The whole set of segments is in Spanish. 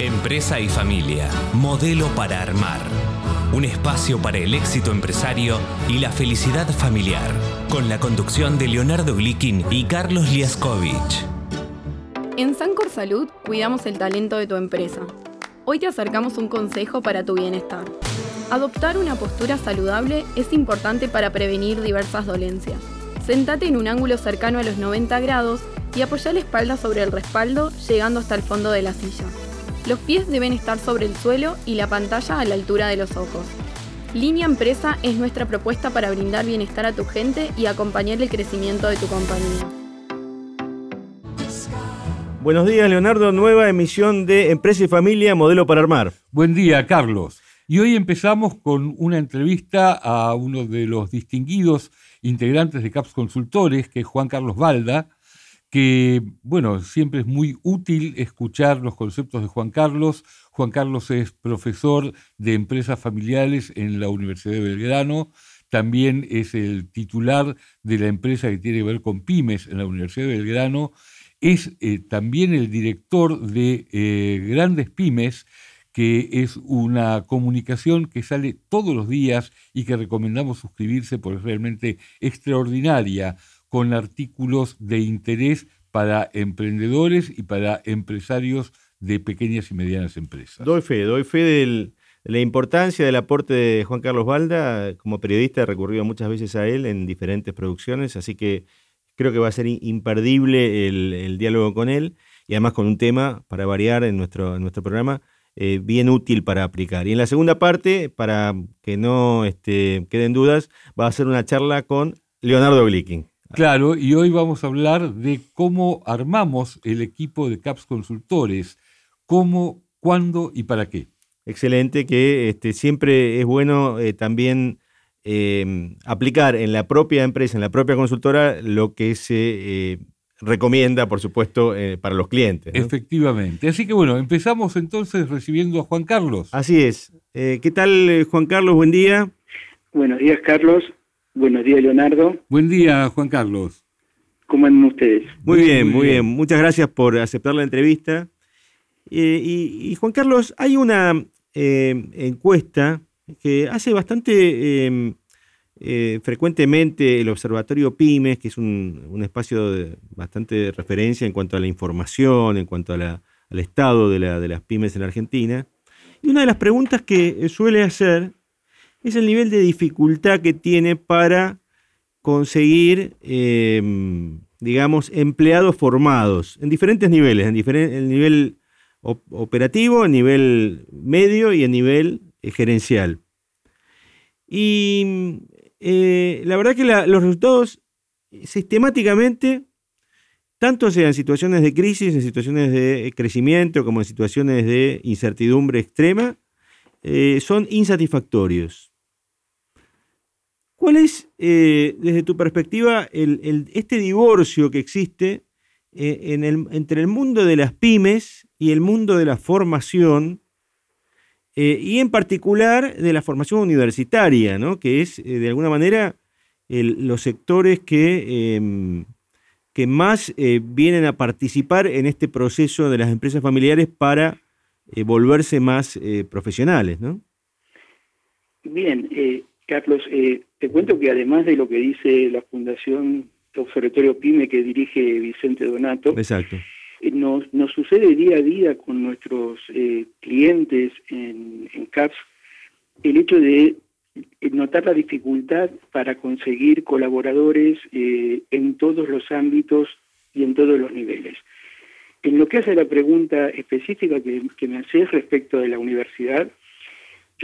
Empresa y familia, modelo para armar. Un espacio para el éxito empresario y la felicidad familiar, con la conducción de Leonardo Glikin y Carlos Liaskovich. En Sancor Salud cuidamos el talento de tu empresa. Hoy te acercamos un consejo para tu bienestar. Adoptar una postura saludable es importante para prevenir diversas dolencias. Sentate en un ángulo cercano a los 90 grados y apoya la espalda sobre el respaldo llegando hasta el fondo de la silla. Los pies deben estar sobre el suelo y la pantalla a la altura de los ojos. Línea Empresa es nuestra propuesta para brindar bienestar a tu gente y acompañar el crecimiento de tu compañía. Buenos días, Leonardo. Nueva emisión de Empresa y Familia, modelo para armar. Buen día, Carlos. Y hoy empezamos con una entrevista a uno de los distinguidos integrantes de CAPS Consultores, que es Juan Carlos Valda, que, bueno, siempre es muy útil escuchar los conceptos de Juan Carlos. Juan Carlos es profesor de empresas familiares en la Universidad de Belgrano, también es el titular de la empresa que tiene que ver con pymes en la Universidad de Belgrano, es eh, también el director de eh, Grandes Pymes, que es una comunicación que sale todos los días y que recomendamos suscribirse porque es realmente extraordinaria con artículos de interés para emprendedores y para empresarios de pequeñas y medianas empresas. Doy fe, doy fe de la importancia del aporte de Juan Carlos Balda. Como periodista he recurrido muchas veces a él en diferentes producciones, así que creo que va a ser imperdible el, diálogo con él y además con un tema, para variar en nuestro, programa, eh, bien útil para aplicar. Y en la segunda parte, para que no este, queden dudas, va a ser una charla con Leonardo Glicking. Claro, y hoy vamos a hablar de cómo armamos el equipo de CAPS Consultores, cómo, cuándo y para qué. Excelente, que este, siempre es bueno eh, también em, aplicar en la propia empresa, en la propia consultora, lo que se eh, recomienda, por supuesto, eh, para los clientes. Efectivamente. Así que bueno, empezamos entonces recibiendo a Juan Carlos. Así es. ¿Qué tal, Juan Carlos? Buen día. Buenos días, Carlos. Buenos días, Leonardo. Buen día, Juan Carlos. ¿Cómo andan ustedes? Muy, bien, muy bien. Muchas gracias por aceptar la entrevista. Eh, y, Juan Carlos, hay una eh, encuesta que hace bastante em, eh, frecuentemente el Observatorio Pymes, que es un, espacio de bastante referencia en cuanto a la información, en cuanto al estado de, de las pymes en Argentina. Y una de las preguntas que suele hacer es el nivel de dificultad que tiene para conseguir, em, digamos, empleados formados en diferentes niveles, en el nivel operativo, en nivel medio y en nivel eh, gerencial. Y eh, la verdad que los resultados sistemáticamente, tanto sea en situaciones de crisis, en situaciones de crecimiento, como en situaciones de incertidumbre extrema, eh, son insatisfactorios. ¿Cuál es, eh, desde tu perspectiva, este divorcio que existe eh, entre el mundo de las pymes y el mundo de la formación, eh, y en particular de la formación universitaria, que es, de alguna manera, los sectores que, em, que más vienen a participar en este proceso de las empresas familiares para volverse más profesionales? ¿no? Bien, Carlos, eh, te cuento que además de lo que dice la Fundación Observatorio PYME que dirige Vicente Donato, Exacto. Eh, nos, nos, sucede día a día con nuestros eh, clientes en, en CAPS el hecho de notar la dificultad para conseguir colaboradores en todos los ámbitos y en todos los niveles. En lo que hace la pregunta específica que, que me haces respecto de la universidad,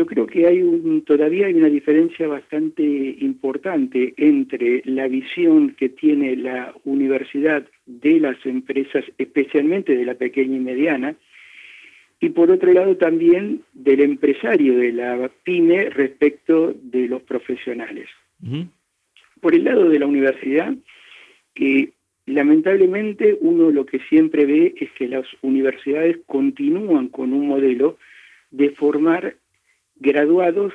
yo creo que hay un, todavía hay una diferencia bastante importante entre la visión que tiene la universidad de las empresas, especialmente de la pequeña y mediana, y por otro lado también del empresario de la pyme respecto de los profesionales. Por el lado de la universidad, que lamentablemente uno lo que siempre ve es que las universidades continúan con un modelo de formar graduados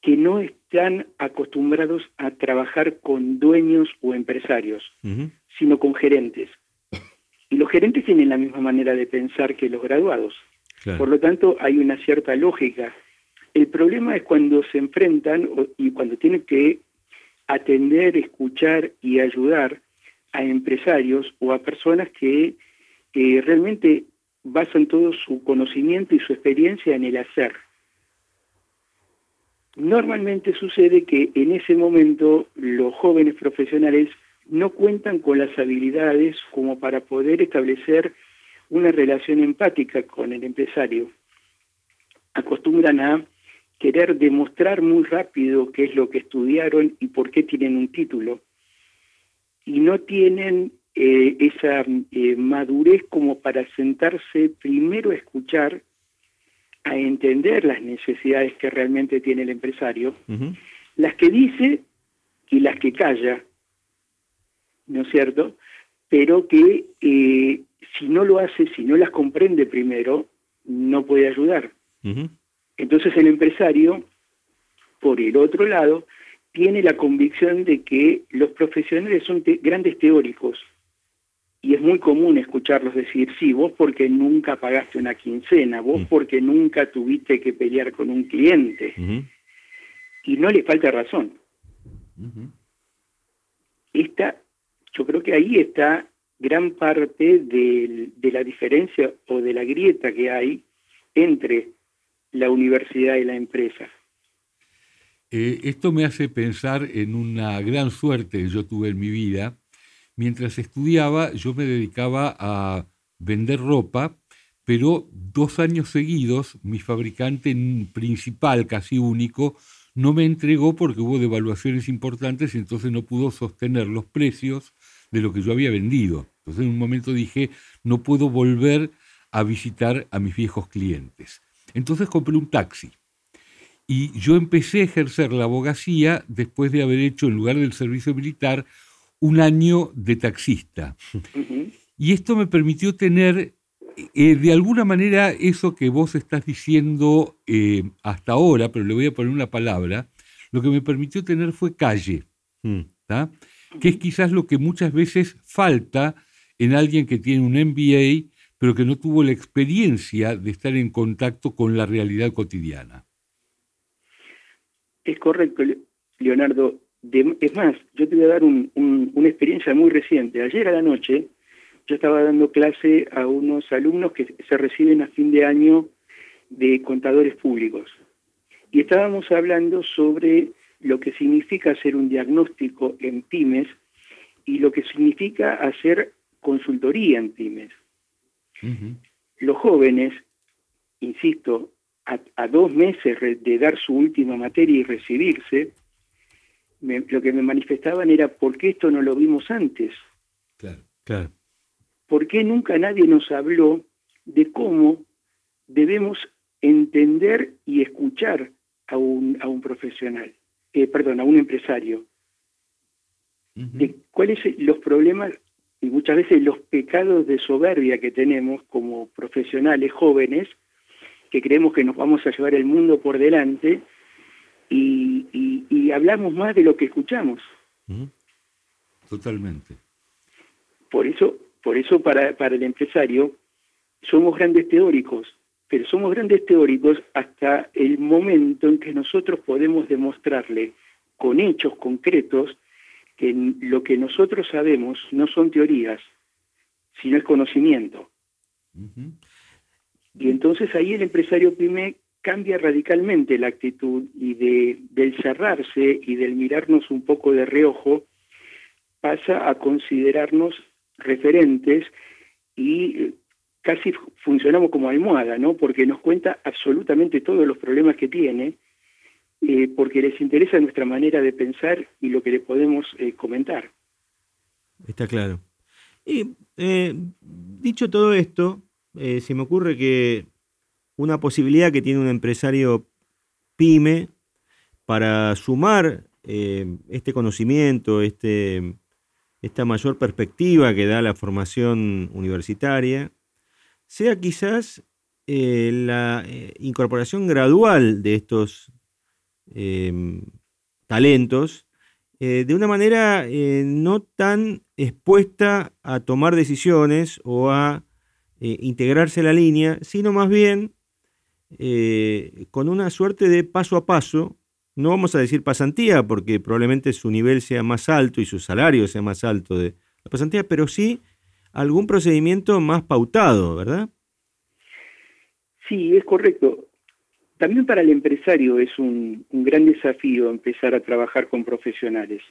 que no están acostumbrados a trabajar con dueños o empresarios, sino con gerentes. Y los gerentes tienen la misma manera de pensar que los graduados. Por lo tanto, hay una cierta lógica. El problema es cuando se enfrentan y cuando tienen que atender, escuchar y ayudar a empresarios o a personas que realmente basan todo su conocimiento y su experiencia en el hacer. Normalmente sucede que en ese momento los jóvenes profesionales no cuentan con las habilidades como para poder establecer una relación empática con el empresario. Acostumbran a querer demostrar muy rápido qué es lo que estudiaron y por qué tienen un título. Y no tienen eh, esa eh, madurez como para sentarse primero a escuchar, a entender las necesidades que realmente tiene el empresario, las que dice y las que calla, ¿no es cierto? Pero que eh, si no lo hace, si no las comprende primero, no puede ayudar. Entonces el empresario, por el otro lado, tiene la convicción de que los profesionales son grandes teóricos, y es muy común escucharlos decir, sí, vos porque nunca pagaste una quincena, vos mm. porque nunca tuviste que pelear con un cliente. Y no le falta razón. Esta, yo creo que ahí está gran parte de, la diferencia o de la grieta que hay entre la universidad y la empresa. Eh, esto me hace pensar en una gran suerte que yo tuve en mi vida, Mientras estudiaba, yo me dedicaba a vender ropa, pero dos años seguidos mi fabricante principal, casi único, no me entregó porque hubo devaluaciones importantes y entonces no pudo sostener los precios de lo que yo había vendido. Entonces en un momento dije, no puedo volver a visitar a mis viejos clientes. Entonces compré un taxi. Y yo empecé a ejercer la abogacía después de haber hecho, en lugar del servicio militar, un año de taxista. Y esto me permitió tener, eh, de alguna manera, eso que vos estás diciendo eh, hasta ahora, pero le voy a poner una palabra, lo que me permitió tener fue calle, mm. que es quizás lo que muchas veces falta en alguien que tiene un MBA, pero que no tuvo la experiencia de estar en contacto con la realidad cotidiana. Es correcto, Leonardo es más, yo te voy a dar una experiencia muy reciente. Ayer a la noche yo estaba dando clase a unos alumnos que se reciben a fin de año de contadores públicos. Y estábamos hablando sobre lo que significa hacer un diagnóstico en pymes y lo que significa hacer consultoría en pymes. Los jóvenes, insisto, a dos meses de dar su última materia y recibirse, lo que me manifestaban era ¿por qué esto no lo vimos antes? Claro, claro. ¿Por qué nunca nadie nos habló de cómo debemos entender y escuchar a un, a un profesional, eh, perdón, a un empresario? De cuáles son los problemas y muchas veces los pecados de soberbia que tenemos como profesionales jóvenes, que creemos que nos vamos a llevar el mundo por delante y, hablamos más de lo que escuchamos. Totalmente. Por eso, por eso para, para el empresario somos grandes teóricos, pero somos grandes teóricos hasta el momento en que nosotros podemos demostrarle con hechos concretos que lo que nosotros sabemos no son teorías, sino es conocimiento. Y entonces ahí el empresario PYME cambia radicalmente la actitud y de, del cerrarse y del mirarnos un poco de reojo, pasa a considerarnos referentes y eh, casi funcionamos como almohada, ¿no? Porque nos cuenta absolutamente todos los problemas que tiene, eh, porque les interesa nuestra manera de pensar y lo que le podemos eh, comentar. Está claro. Y dicho todo esto, se me ocurre que una posibilidad que tiene un empresario pyme para sumar eh, este conocimiento, este, esta mayor perspectiva que da la formación universitaria, sea quizás eh, la eh, incorporación gradual de estos em, talentos de una manera no tan expuesta a tomar decisiones o a integrarse a la línea, sino más bien eh, con una suerte de paso a paso, no vamos a decir pasantía, porque probablemente su nivel sea más alto y su salario sea más alto de la pasantía, pero sí algún procedimiento más pautado, ¿verdad? Sí, es correcto. También para el empresario es un, gran desafío empezar a trabajar con profesionales.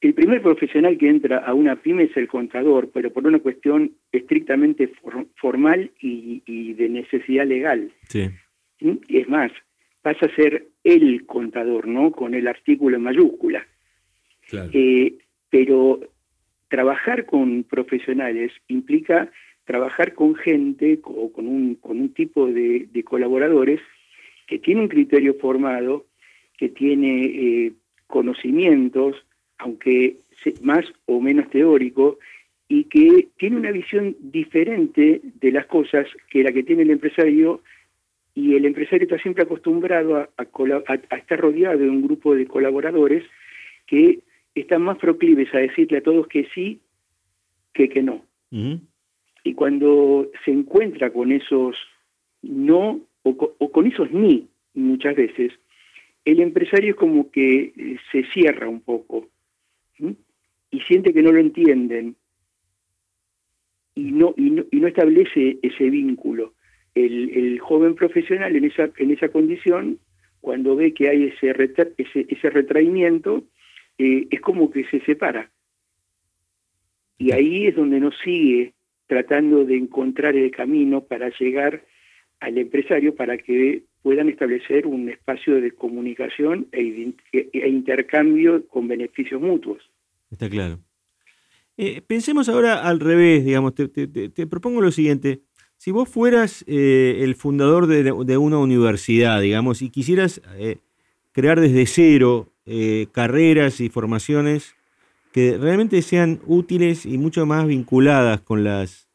El primer profesional que entra a una pyme es el contador, pero por una cuestión estrictamente formal y, de necesidad legal. Sí. ¿Mm? Es más, pasa a ser el contador, ¿no? Con el artículo en mayúscula. Claro. Eh, pero trabajar con profesionales implica trabajar con gente o con un, con un tipo de, colaboradores que tiene un criterio formado, que tiene eh, conocimientos, aunque más o menos teórico, y que tiene una visión diferente de las cosas que la que tiene el empresario, y el empresario está siempre acostumbrado a, estar rodeado de un grupo de colaboradores que están más proclives a decirle a todos que sí que que no. Y cuando se encuentra con esos no o con esos ni muchas veces, el empresario es como que eh, se cierra un poco y siente que no lo entienden y no, y no, establece ese vínculo. El, joven profesional en esa, en esa condición, cuando ve que hay ese, ese, ese retraimiento, eh, es como que se separa. Y ahí es donde nos sigue tratando de encontrar el camino para llegar al empresario para que puedan establecer un espacio de comunicación e, e intercambio con beneficios mutuos. Está claro. Eh, pensemos ahora al revés, digamos, te, propongo lo siguiente. Si vos fueras eh, el fundador de, una universidad, digamos, y quisieras eh, crear desde cero carreras y formaciones que realmente sean útiles y mucho más vinculadas con las,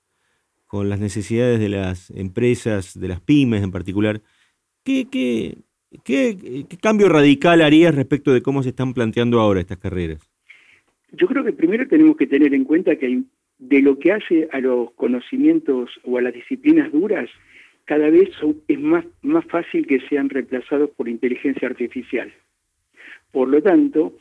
con las necesidades de las empresas, de las pymes en particular, ¿qué, qué, qué cambio radical harías respecto de cómo se están planteando ahora estas carreras? Yo creo que primero tenemos que tener en cuenta que de lo que hace a los conocimientos o a las disciplinas duras, cada vez es más, más fácil que sean reemplazados por inteligencia artificial. Por lo tanto,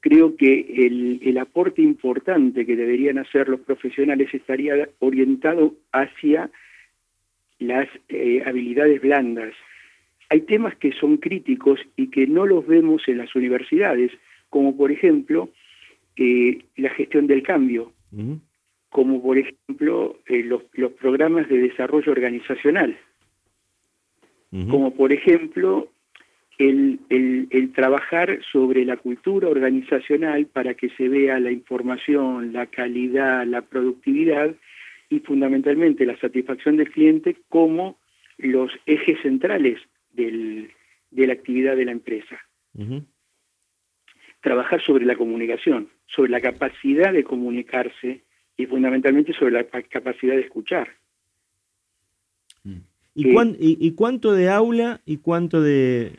creo que el, aporte importante que deberían hacer los profesionales estaría orientado hacia las eh, habilidades blandas. Hay temas que son críticos y que no los vemos en las universidades, como por ejemplo la gestión del cambio, como por ejemplo eh, los, programas de desarrollo organizacional, como por ejemplo el, el, trabajar sobre la cultura organizacional para que se vea la información, la calidad, la productividad y fundamentalmente la satisfacción del cliente como los ejes centrales del, de la actividad de la empresa trabajar sobre la comunicación, sobre la capacidad de comunicarse y fundamentalmente sobre la capacidad de escuchar. ¿Y, cuánto de aula y cuánto de,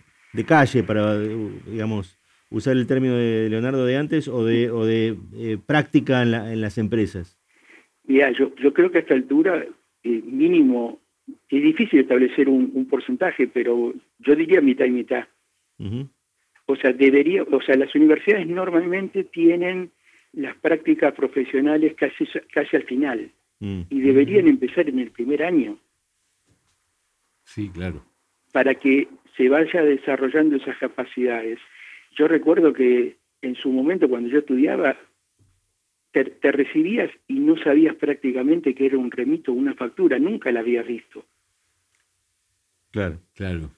calle, para, digamos, usar el término de Leonardo de antes, o de, o de eh, práctica en, las empresas? Mira, yo, yo creo que a esta altura, eh, mínimo, es difícil establecer un, porcentaje, pero yo diría mitad y mitad. O sea, debería, o sea, las universidades normalmente tienen las prácticas profesionales casi, casi al final mm. y deberían empezar en el primer año. Sí, claro. Para que se vaya desarrollando esas capacidades. Yo recuerdo que en su momento cuando yo estudiaba, te, te recibías y no sabías prácticamente que era un remito o una factura, nunca la habías visto. Claro, claro.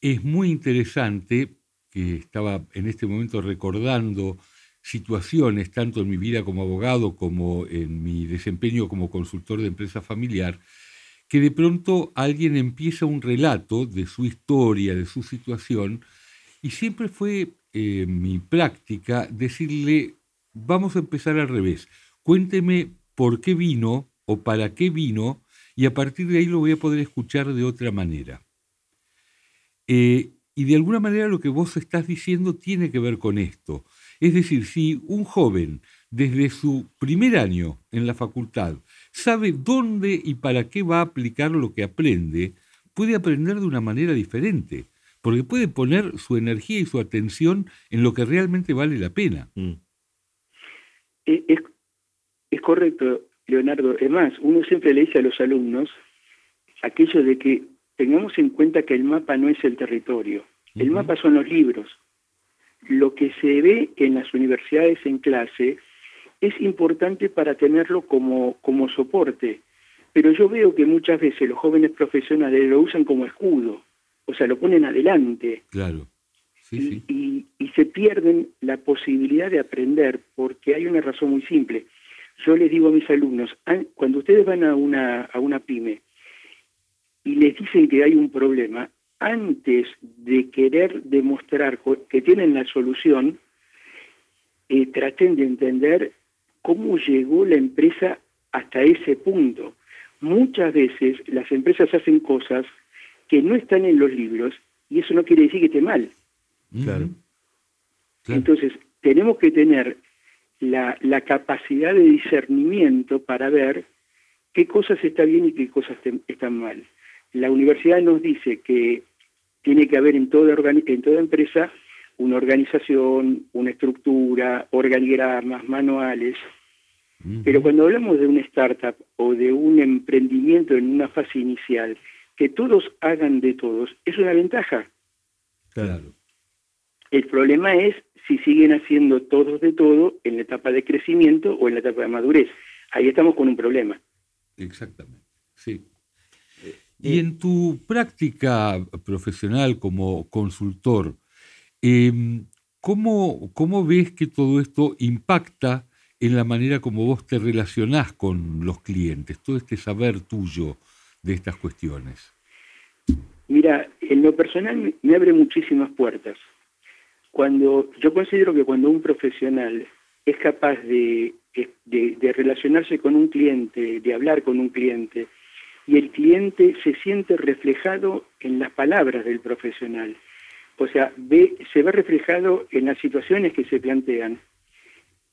Es muy interesante que estaba en este momento recordando situaciones, tanto en mi vida como abogado como en mi desempeño como consultor de empresa familiar, que de pronto alguien empieza un relato de su historia, de su situación, y siempre fue eh, mi práctica decirle, vamos a empezar al revés, cuénteme por qué vino o para qué vino, y a partir de ahí lo voy a poder escuchar de otra manera. Eh, y de alguna manera lo que vos estás diciendo tiene que ver con esto. Es decir, si un joven desde su primer año en la facultad sabe dónde y para qué va a aplicar lo que aprende, puede aprender de una manera diferente, porque puede poner su energía y su atención en lo que realmente vale la pena. Mm. Es, es, correcto, Leonardo. Es más, uno siempre le dice a los alumnos aquello de que tengamos en cuenta que el mapa no es el territorio, el mapa son los libros. Lo que se ve en las universidades en clase es importante para tenerlo como, como soporte, pero yo veo que muchas veces los jóvenes profesionales lo usan como escudo, o sea, lo ponen adelante. Claro. y, Y, se pierden la posibilidad de aprender porque hay una razón muy simple. Yo les digo a mis alumnos, cuando ustedes van a una, a una pyme y les dicen que hay un problema, antes de querer demostrar que tienen la solución, eh, traten de entender cómo llegó la empresa hasta ese punto. Muchas veces las empresas hacen cosas que no están en los libros y eso no quiere decir que esté mal. Claro. Entonces, tenemos que tener la, la, capacidad de discernimiento para ver qué cosas están bien y qué cosas están mal. La universidad nos dice que tiene que haber en toda, en toda empresa una organización, una estructura, organigramas, manuales. Pero cuando hablamos de una startup o de un emprendimiento en una fase inicial, que todos hagan de todos, es una ventaja. Claro. El problema es si siguen haciendo todos de todo en la etapa de crecimiento o en la etapa de madurez. Ahí estamos con un problema. Exactamente, sí. Y en tu práctica profesional como consultor, em, ¿cómo, ¿cómo, ves que todo esto impacta en la manera como vos te relacionás con los clientes, todo este saber tuyo de estas cuestiones? Mira, en lo personal me abre muchísimas puertas. Cuando yo considero que cuando un profesional es capaz de, de relacionarse con un cliente, de hablar con un cliente, y el cliente se siente reflejado en las palabras del profesional. O sea, se ve reflejado en las situaciones que se plantean.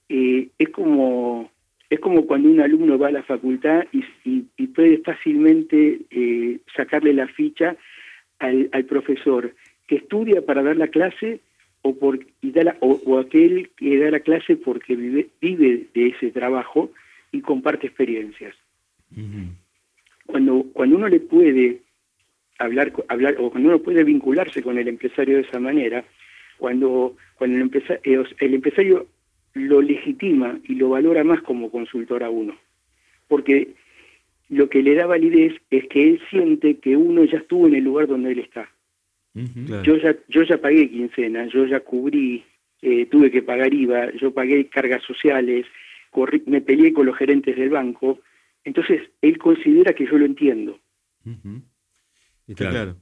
Eh, es como es como cuando un alumno va a la facultad y, puede fácilmente eh, sacarle la ficha al, profesor que estudia para dar la clase o, por, y da o, aquel que da la clase porque vive, vive de ese trabajo y comparte experiencias cuando, cuando uno le puede hablar, hablar o cuando uno puede vincularse con el empresario de esa manera, cuando, cuando el, empresario, eh, el empresario lo legitima y lo valora más como consultor a uno. Porque lo que le da validez es que él siente que uno ya estuvo en el lugar donde él está. yo, ya, yo ya pagué quincena, yo ya cubrí, eh, tuve que pagar IVA, yo pagué cargas sociales, me peleé con los gerentes del banco, entonces, él considera que yo lo entiendo. claro.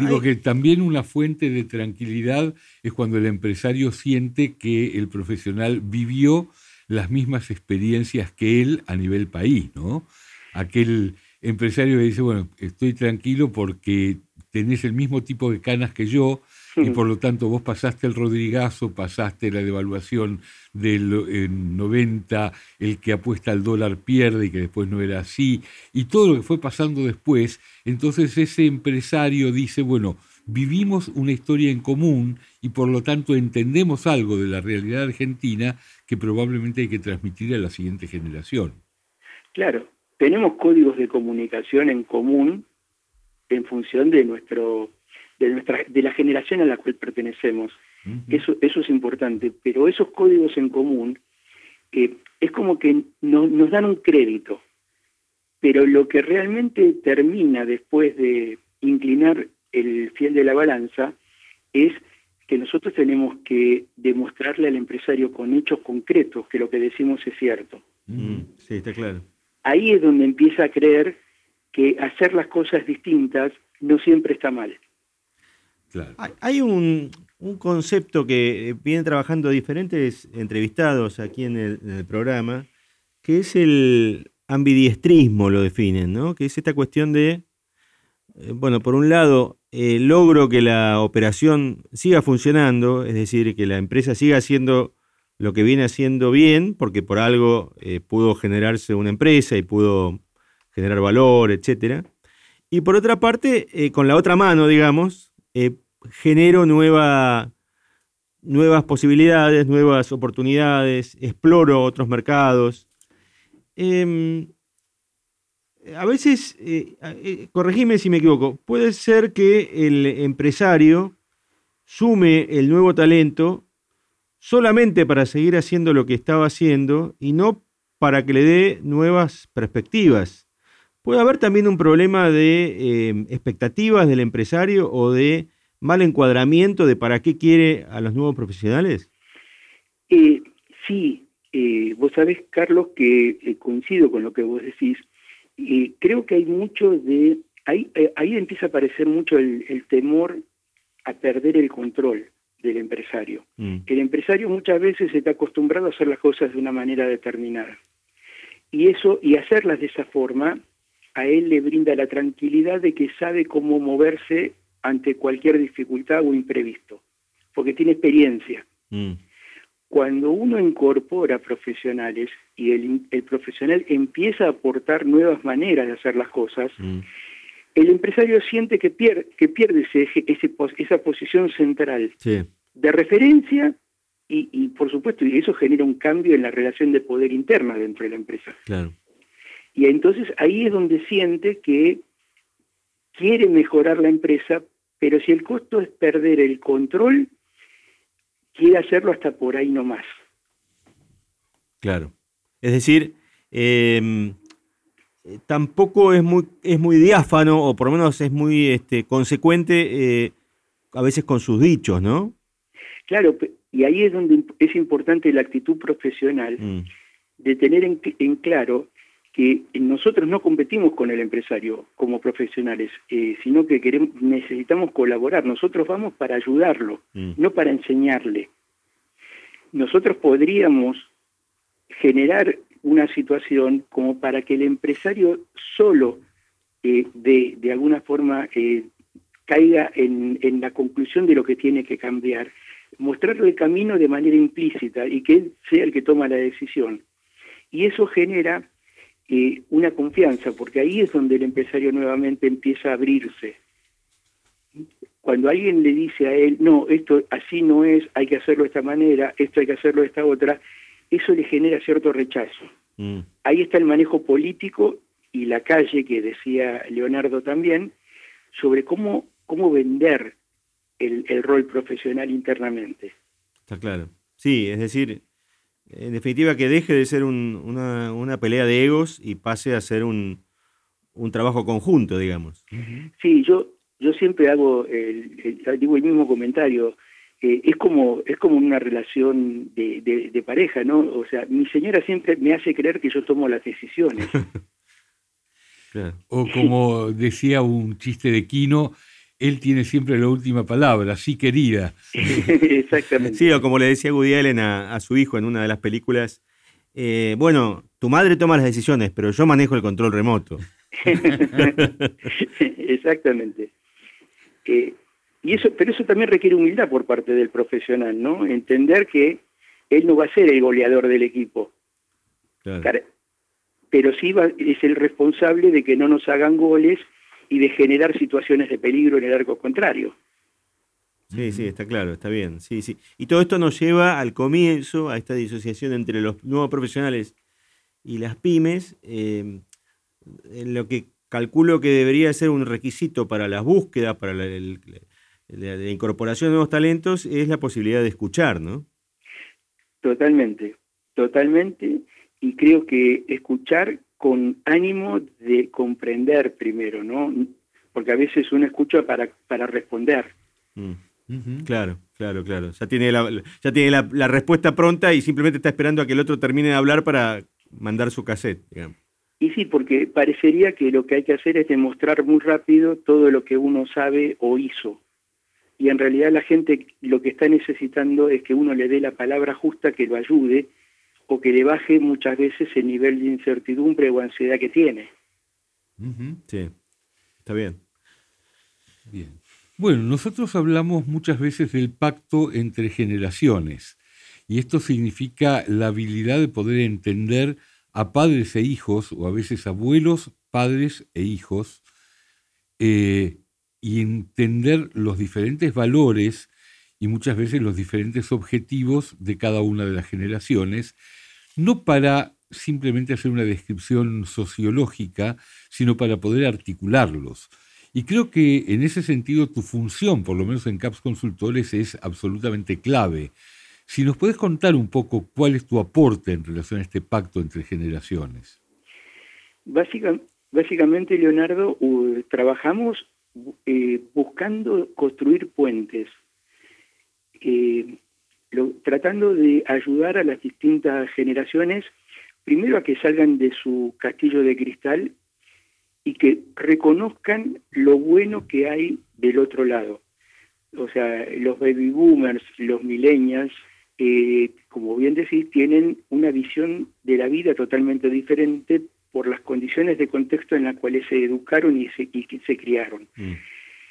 digo que también una fuente de tranquilidad es cuando el empresario siente que el profesional vivió las mismas experiencias que él a nivel país, ¿no? Aquel empresario que dice, bueno, estoy tranquilo porque tenés el mismo tipo de canas que yo, y por lo tanto vos pasaste el Rodrigazo, pasaste la devaluación del 90, el que apuesta al dólar pierde y que después no era así, y todo lo que fue pasando después, entonces ese empresario dice, bueno, vivimos una historia en común y por lo tanto entendemos algo de la realidad argentina que probablemente hay que transmitir a la siguiente generación. Claro, tenemos códigos de comunicación en común en función de nuestro de, nuestra, de la generación a la cual pertenecemos. eso, eso es importante, pero esos códigos en común eh, es como que nos dan un crédito, pero lo que realmente termina después de inclinar el fiel de la balanza es que nosotros tenemos que demostrarle al empresario con hechos concretos que lo que decimos es cierto. Sí, está claro. Ahí es donde empieza a creer que hacer las cosas distintas no siempre está mal. Hay un, concepto que eh, vienen trabajando diferentes entrevistados aquí en el, programa, que es el ambidiestrismo, lo definen, ¿no? Que es esta cuestión de, eh, bueno, por un lado, logro que la operación siga funcionando, es decir, que la empresa siga haciendo lo que viene haciendo bien, porque por algo eh, pudo generarse una empresa y pudo generar valor, etc. Y por otra parte, eh, con la otra mano, digamos, eh, genero nueva, nuevas posibilidades, nuevas oportunidades, exploro otros mercados. Em, a veces, corregime si me equivoco, puede ser que el empresario sume el nuevo talento solamente para seguir haciendo lo que estaba haciendo y no para que le dé nuevas perspectivas. ¿Puede haber también un problema de em, expectativas del empresario o de mal encuadramiento de para qué quiere a los nuevos profesionales? Eh, sí, eh, vos sabés, Carlos, que eh, coincido con lo que vos decís. creo que hay mucho de... Ahí, ahí empieza a aparecer mucho el temor a perder el control del empresario. Mm. El empresario muchas veces está acostumbrado a hacer las cosas de una manera determinada. Y eso, y hacerlas de esa forma, a él le brinda la tranquilidad de que sabe cómo moverse ante cualquier dificultad o imprevisto, porque tiene experiencia. Mm. Cuando uno incorpora profesionales y el, profesional empieza a aportar nuevas maneras de hacer las cosas, mm. el empresario siente que pierde, que pierde ese, ese, esa posición central de referencia y, por supuesto, y eso genera un cambio en la relación de poder interna dentro de la empresa. Claro. Y entonces ahí es donde siente que quiere mejorar la empresa, pero si el costo es perder el control, quiere hacerlo hasta por ahí nomás. Claro. Es decir, em, tampoco es muy, es muy diáfano, o por lo menos es muy este, consecuente eh, a veces con sus dichos, ¿no? Claro, y ahí es donde es importante la actitud profesional mm. de tener en, claro que nosotros no competimos con el empresario como profesionales, eh, sino que queremos, necesitamos colaborar. Nosotros vamos para ayudarlo, mm. no para enseñarle. Nosotros podríamos generar una situación como para que el empresario solo eh, de, de, alguna forma eh, caiga en, en, la conclusión de lo que tiene que cambiar mostrarle el camino de manera implícita y que él sea el que toma la decisión. Y eso genera eh, una confianza, porque ahí es donde el empresario nuevamente empieza a abrirse. Cuando alguien le dice a él, no, esto así no es, hay que hacerlo de esta manera, esto hay que hacerlo de esta otra, eso le genera cierto rechazo. Mm. Ahí está el manejo político y la calle, que decía Leonardo también, sobre cómo, cómo vender el, rol profesional internamente. Está claro. Sí, es decir, en definitiva que deje de ser una, pelea de egos y pase a ser un, trabajo conjunto, digamos. Sí, yo, yo siempre hago el, digo el mismo comentario. Eh, es como es como una relación de, de, pareja, ¿no? O sea, mi señora siempre me hace creer que yo tomo las decisiones. O como decía un chiste de Quino, él tiene siempre la última palabra, sí querida. Exactamente. Sí, o como le decía Woody Allen a, su hijo en una de las películas, eh, bueno, tu madre toma las decisiones, pero yo manejo el control remoto. Exactamente. Eh, y eso, pero eso también requiere humildad por parte del profesional, ¿no? Entender que él no va a ser el goleador del equipo. Claro. Pero sí va, es el responsable de que no nos hagan goles y de generar situaciones de peligro en el arco contrario. Sí, sí, está claro, está bien. Sí, sí. Y todo esto nos lleva al comienzo, a esta disociación entre los nuevos profesionales y las pymes, eh, en lo que calculo que debería ser un requisito para las búsquedas, para la, la, incorporación de nuevos talentos, es la posibilidad de escuchar, ¿no? Totalmente, totalmente. Y creo que escuchar con ánimo de comprender primero, ¿no? Porque a veces uno escucha para, para responder. Mm. Claro, claro, claro. Ya tiene, la, ya tiene la, respuesta pronta y simplemente está esperando a que el otro termine de hablar para mandar su cassette, digamos. Y sí, porque parecería que lo que hay que hacer es demostrar muy rápido todo lo que uno sabe o hizo. Y en realidad la gente lo que está necesitando es que uno le dé la palabra justa que lo ayude o que le baje muchas veces el nivel de incertidumbre o ansiedad que tiene. Sí, está bien. Bien. Bueno, nosotros hablamos muchas veces del pacto entre generaciones y esto significa la habilidad de poder entender a padres e hijos, o a veces abuelos, padres e hijos, eh, y entender los diferentes valores y muchas veces los diferentes objetivos de cada una de las generaciones, no para simplemente hacer una descripción sociológica, sino para poder articularlos. Y creo que en ese sentido tu función, por lo menos en CAPS Consultores, es absolutamente clave. Si nos puedes contar un poco cuál es tu aporte en relación a este pacto entre generaciones. básicamente, Leonardo, trabajamos eh, buscando construir puentes, eh, tratando de ayudar a las distintas generaciones, primero a que salgan de su castillo de cristal y que reconozcan lo bueno que hay del otro lado. O sea, los baby boomers, los millennials, eh, como bien decís, tienen una visión de la vida totalmente diferente por las condiciones de contexto en las cuales se educaron y se, se criaron. Mm.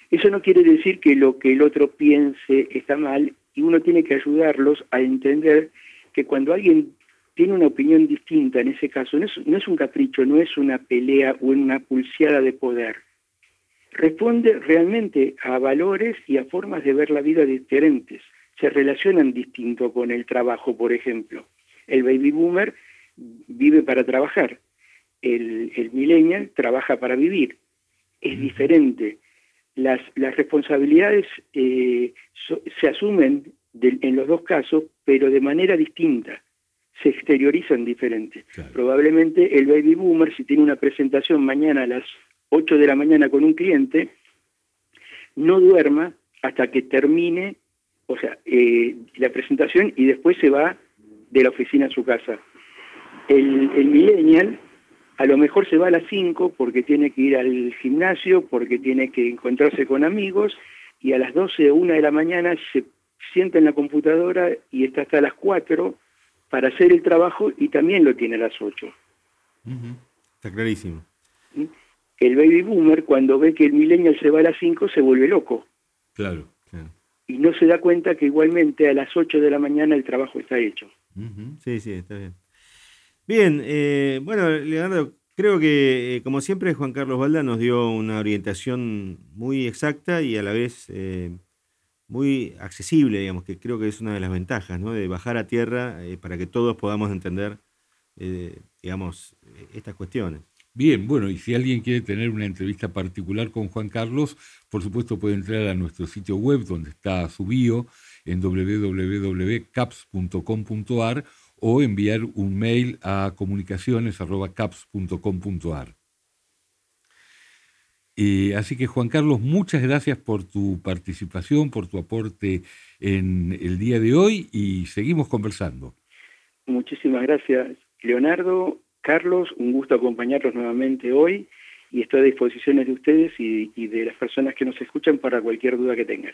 Eso no quiere decir que lo que el otro piense está mal y uno tiene que ayudarlos a entender que cuando alguien tiene una opinión distinta, en ese caso, no es, no es un capricho, no es una pelea o una pulseada de poder. Responde realmente a valores y a formas de ver la vida diferentes. Se relacionan distinto con el trabajo, por ejemplo. El baby boomer vive para trabajar. El, el millennial trabaja para vivir. Es diferente. Las, las responsabilidades eh, se asumen en los dos casos, pero de manera distinta se exteriorizan diferente. Probablemente el baby boomer, si tiene una presentación mañana a las 8 de la mañana con un cliente, no duerma hasta que termine, o sea, eh, la presentación y después se va de la oficina a su casa. El, el millennial a lo mejor se va a las 5 porque tiene que ir al gimnasio, porque tiene que encontrarse con amigos, y a las 12 o 1 de la mañana se sienta en la computadora y está hasta las 4 para hacer el trabajo y también lo tiene a las 8. Está clarísimo. El baby boomer, cuando ve que el millennial se va a las 5, se vuelve loco. Claro, claro. Y no se da cuenta que igualmente a las 8 de la mañana el trabajo está hecho. Sí, sí, está bien. Bien, eh, bueno, Leonardo, creo que eh, como siempre Juan Carlos Valda nos dio una orientación muy exacta y a la vez eh, muy accesible, digamos, que creo que es una de las ventajas, ¿no? De bajar a tierra para que todos podamos entender, digamos, estas cuestiones. Bien, bueno, y si alguien quiere tener una entrevista particular con Juan Carlos, por supuesto puede entrar a nuestro sitio web donde está su bio en www.caps.com.ar o enviar un mail a comunicaciones.caps.com.ar así que Juan Carlos, muchas gracias por tu participación, por tu aporte en el día de hoy y seguimos conversando. Muchísimas gracias, Leonardo. Carlos, un gusto acompañarlos nuevamente hoy y estoy a disposición de ustedes y, de las personas que nos escuchan para cualquier duda que tengan.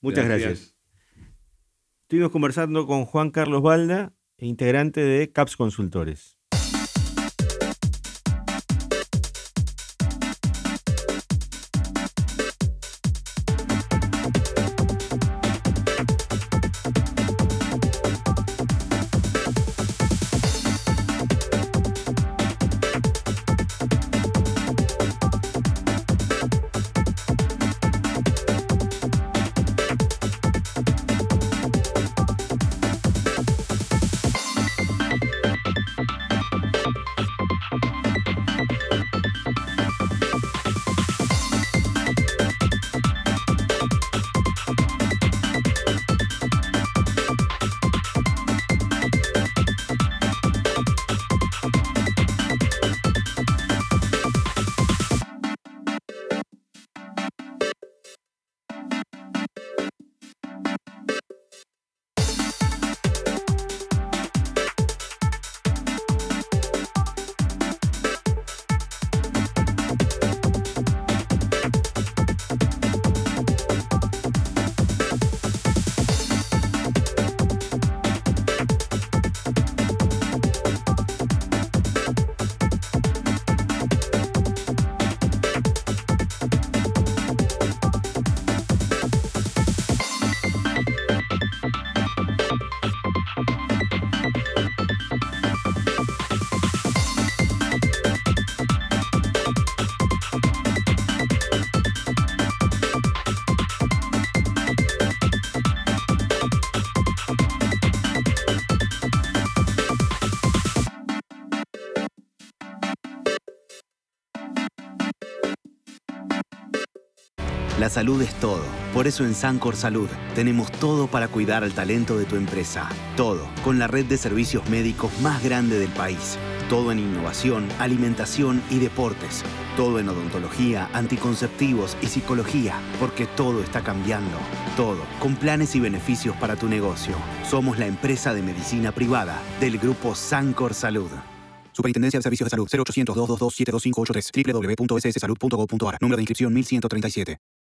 Muchas gracias. Estuvimos conversando con Juan Carlos Balda, integrante de CAPS Consultores. Salud es todo. Por eso en Sancor Salud tenemos todo para cuidar al talento de tu empresa. Todo, con la red de servicios médicos más grande del país. Todo en innovación, alimentación y deportes. Todo en odontología, anticonceptivos y psicología, porque todo está cambiando. Todo, con planes y beneficios para tu negocio. Somos la empresa de medicina privada del grupo Sancor Salud. Superintendencia de Servicios de Salud 0800 222 72583 www.sssalud.gov.ar Número de inscripción 1137